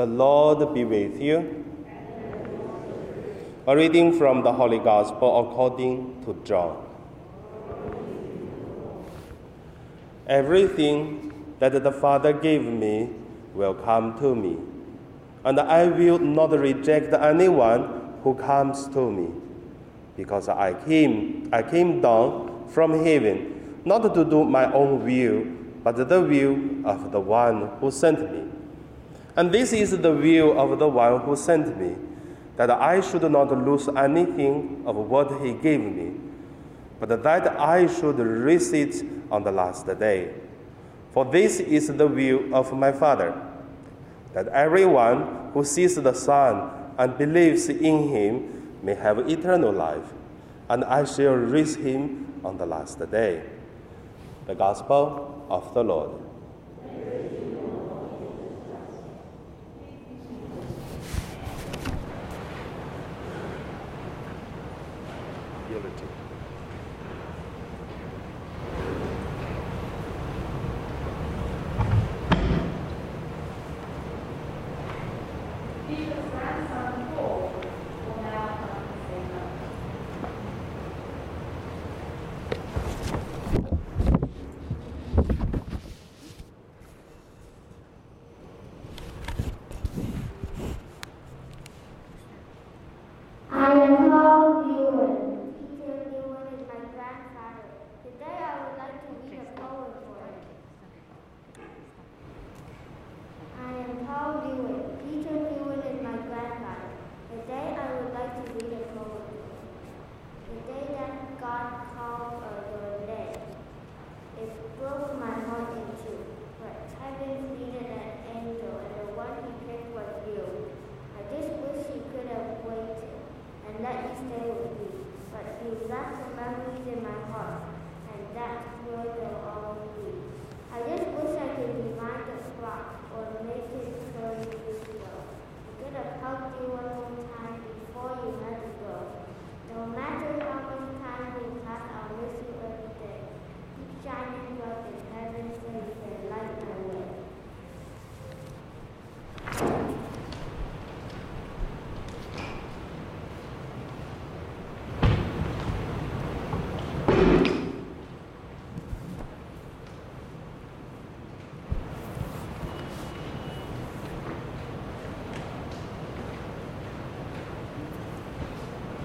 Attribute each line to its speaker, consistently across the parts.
Speaker 1: The Lord be with you. A reading from the Holy Gospel according to John. Everything that the Father gave me will come to me, and I will not reject anyone who comes to me, because I came, I came down from heaven not to do my own will, but the will of the one who sent me. And this is the will of the one who sent me, that I should not lose anything of what he gave me, but that I should raise it on the last day. For this is the will of my Father, that everyone who sees the Son and believes in him may have eternal life, and I shall raise him on the last day. The Gospel of the Lord.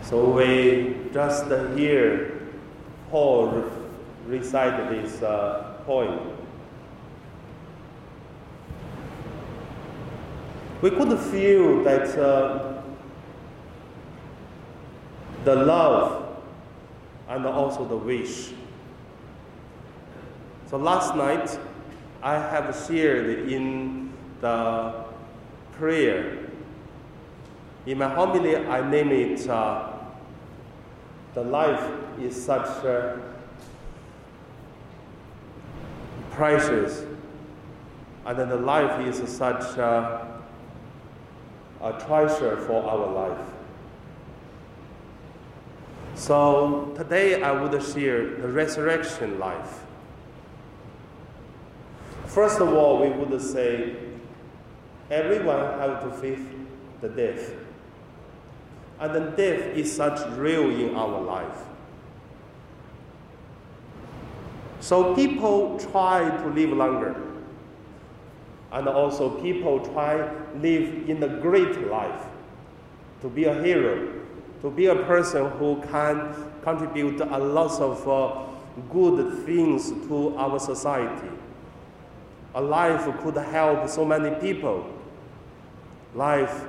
Speaker 1: So we just hear Paul recite this uh, poem. We could feel that uh, the love and also the wish. So last night, I have shared in the prayer. In my homily, I name it uh, the life is such uh, precious, and then the life is such uh, a treasure for our life. So today I would share the resurrection life. First of all, we would say everyone have to face the death. And then death is such real in our life. So people try to live longer. And also people try live in a great life, to be a hero, to be a person who can contribute a lot of uh, good things to our society. A life could help so many people. Life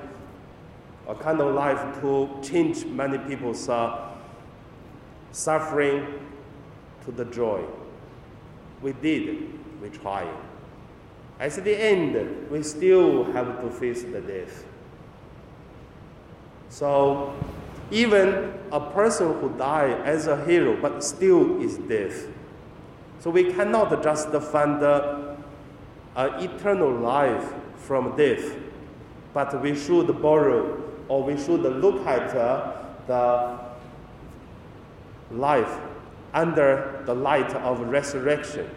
Speaker 1: a kind of life to change many people's uh, suffering to the joy. We did, we tried. At the end, we still have to face the death. So, even a person who died as a hero, but still is death. So we cannot just find uh, eternal life from death, but we should borrow or we should look at uh, the life under the light of resurrection.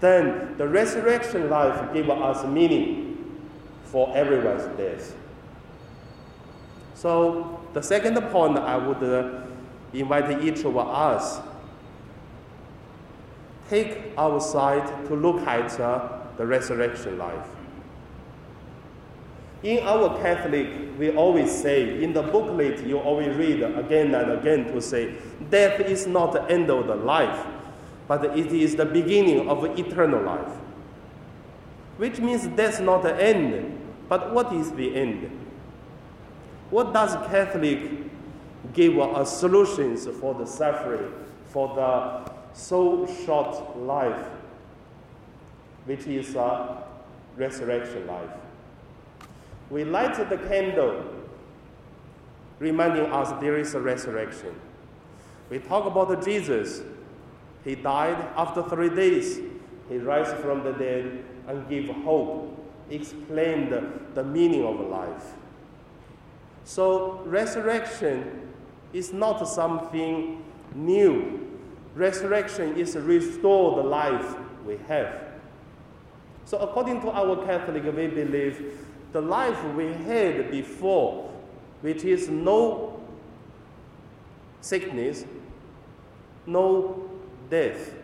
Speaker 1: Then the resurrection life gives us meaning for everyone's death. So, the second point I would uh, invite each of us take our side to look at uh, the resurrection life. In our Catholic, we always say, in the booklet, you always read again and again to say, death is not the end of the life, but it is the beginning of eternal life. Which means that's not the end. But what is the end? What does Catholic give us solutions for the suffering, for the so short life, which is a resurrection life? We light the candle, reminding us there is a resurrection. We talk about Jesus. He died after three days. He rises from the dead and gives hope, explained the meaning of life. So, resurrection is not something new. Resurrection is restore the life we have. So, according to our Catholic, we believe the life we had before, which is no sickness, no death,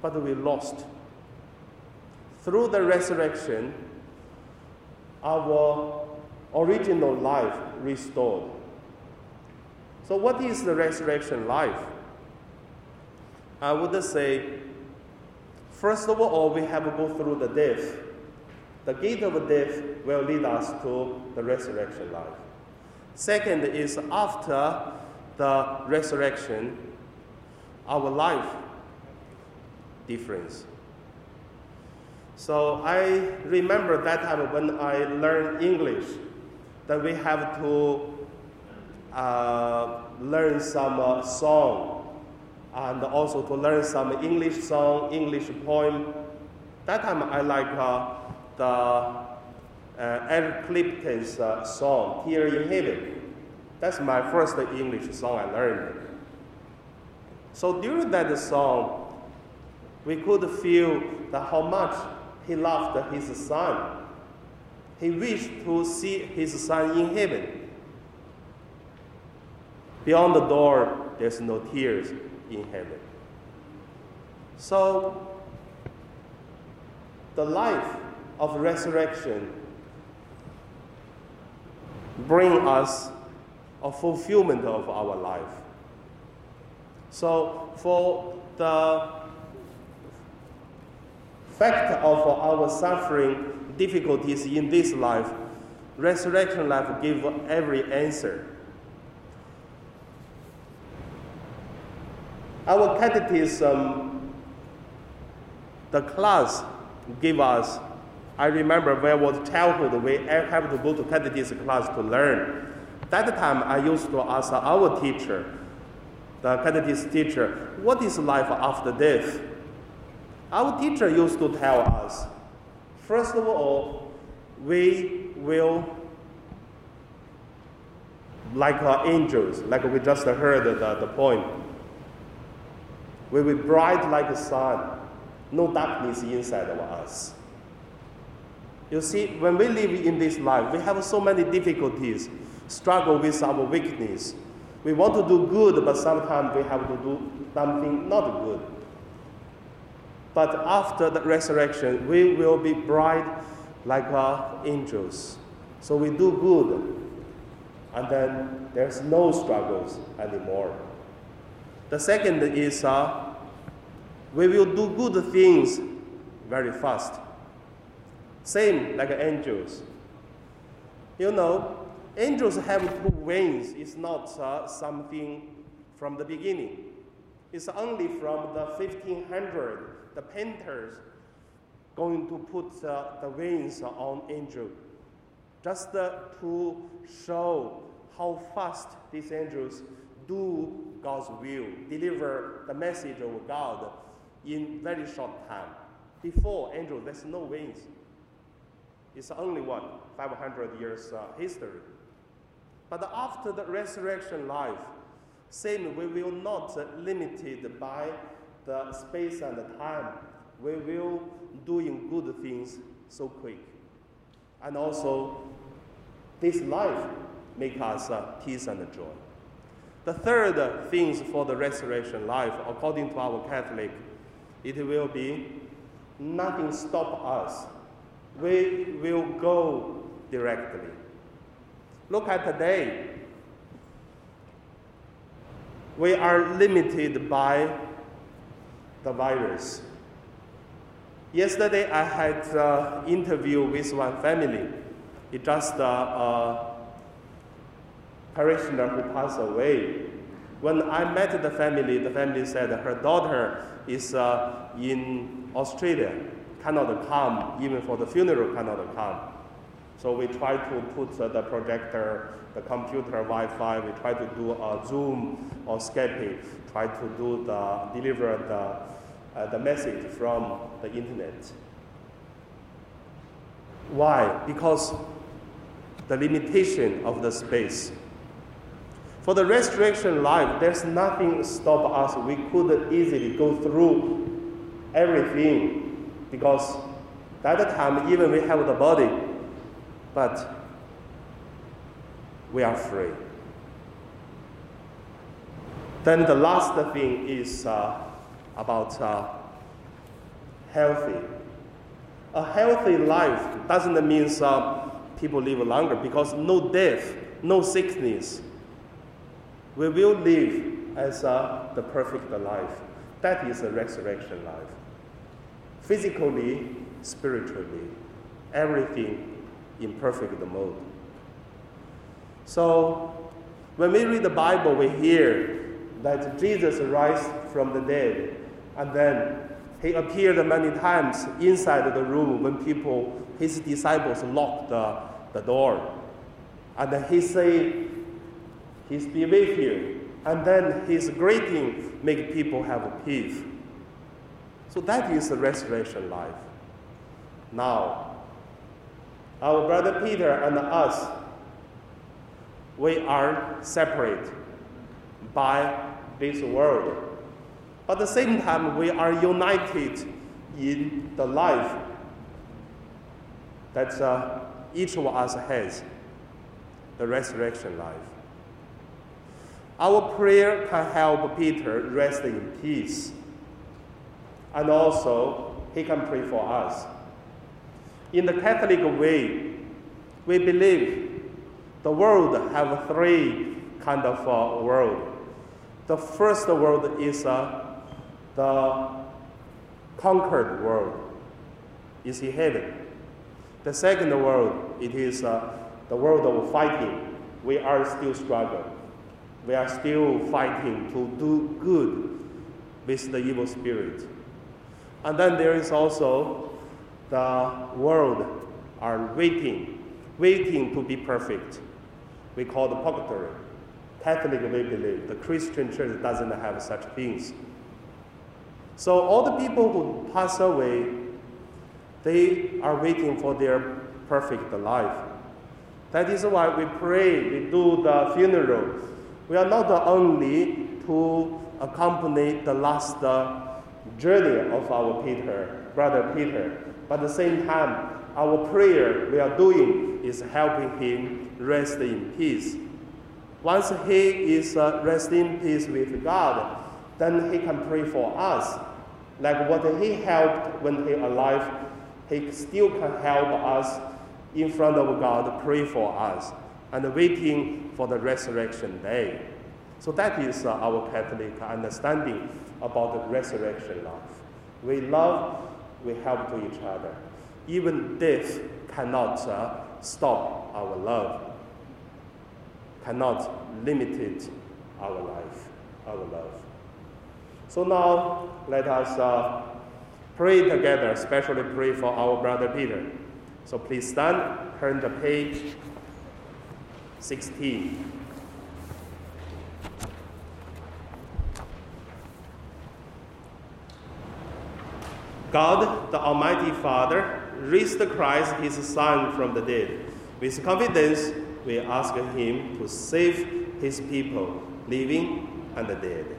Speaker 1: but we lost. Through the resurrection, our original life restored. So, what is the resurrection life? I would say, first of all, we have to go through the death. The gate of death will lead us to the resurrection life. Second is after the resurrection, our life difference. So I remember that time when I learned English, that we have to uh, learn some uh, song and also to learn some English song, English poem. That time I like uh, the uh, Eric Clapton's uh, song, Tears in Heaven. That's my first English song I learned. So during that song, we could feel that how much he loved his son. He wished to see his son in heaven. Beyond the door, there's no tears in heaven. So, the life of resurrection bring us a fulfillment of our life. So, for the fact of our suffering, difficulties in this life, resurrection life give every answer. Our catechism, the class give us. I remember when I was childhood, we have to go to catechism class to learn. That time I used to ask our teacher, the catechism teacher, what is life after death? Our teacher used to tell us, first of all, we will, like uh, angels, like we just heard the, the point, we will bright like the sun, no darkness inside of us. You see, when we live in this life, we have so many difficulties, struggle with our weakness. We want to do good, but sometimes we have to do something not good. But after the resurrection, we will be bright like our angels. So we do good, and then there's no struggles anymore. The second is uh, we will do good things very fast. Same like angels. You know, angels have two wings. It's not uh, something from the beginning. It's only from the 1500 the painters going to put uh, the wings on angel, just uh, to show how fast these angels do God's will, deliver the message of God in very short time. Before angels, there's no wings. It's only one 500 years uh, history. But after the resurrection life, same we will not uh, limited by the space and the time, we will doing good things so quick. And also, this life make us uh, peace and joy. The third things for the resurrection life, according to our Catholic, it will be nothing stop us. We will go directly. Look at today. We are limited by the virus. Yesterday, I had an interview with one family. It just uh, a parishioner who passed away. When I met the family, the family said her daughter is uh, in Australia, cannot come, even for the funeral, cannot come. So we try to put uh, the projector, the computer, Wi-Fi. We try to do a Zoom or Skype. Try to do the deliver the uh, the message from the internet. Why? Because the limitation of the space. For the resurrection life, there's nothing stop us. We could easily go through everything because at that time, even we have the body, but we are free. Then the last thing is uh, about uh, healthy. A healthy life doesn't mean uh, people live longer because no death, no sickness. We will live as uh, the perfect life. That is a resurrection life. Physically, spiritually, everything in perfect mode. So, when we read the Bible, we hear that Jesus rise from the dead, and then he appeared many times inside the room when people, his disciples, locked the, the door. And then he say, He's be with you. And then his greeting make people have peace. So that is the resurrection life. Now, our brother Peter and us, we are separate by this world. But at the same time, we are united in the life that uh, each of us has the resurrection life. Our prayer can help Peter rest in peace. And also, he can pray for us. In the Catholic way, we believe the world have three kind of uh, world. The first world is uh, the conquered world, is heaven. The second world, it is uh, the world of fighting. We are still struggling. We are still fighting to do good with the evil spirit. And then there is also the world are waiting, waiting to be perfect. We call the purgatory. Catholic, we believe. The Christian church doesn't have such things. So all the people who pass away, they are waiting for their perfect life. That is why we pray, we do the funeral. We are not only to accompany the last journey of our Peter, brother Peter, but at the same time, our prayer we are doing is helping him rest in peace. Once he is uh, rest in peace with God, then he can pray for us. Like what he helped when he alive, he still can help us in front of God, pray for us, and waiting for the resurrection day. So that is uh, our Catholic understanding about the resurrection love. We love, we help to each other. Even death cannot uh, stop our love, cannot limit it, our life, our love. So now let us uh, pray together, especially pray for our brother Peter. So please stand, turn the page 16. God, the Almighty Father, raised the Christ, his Son, from the dead. With confidence, we ask him to save his people, living and dead.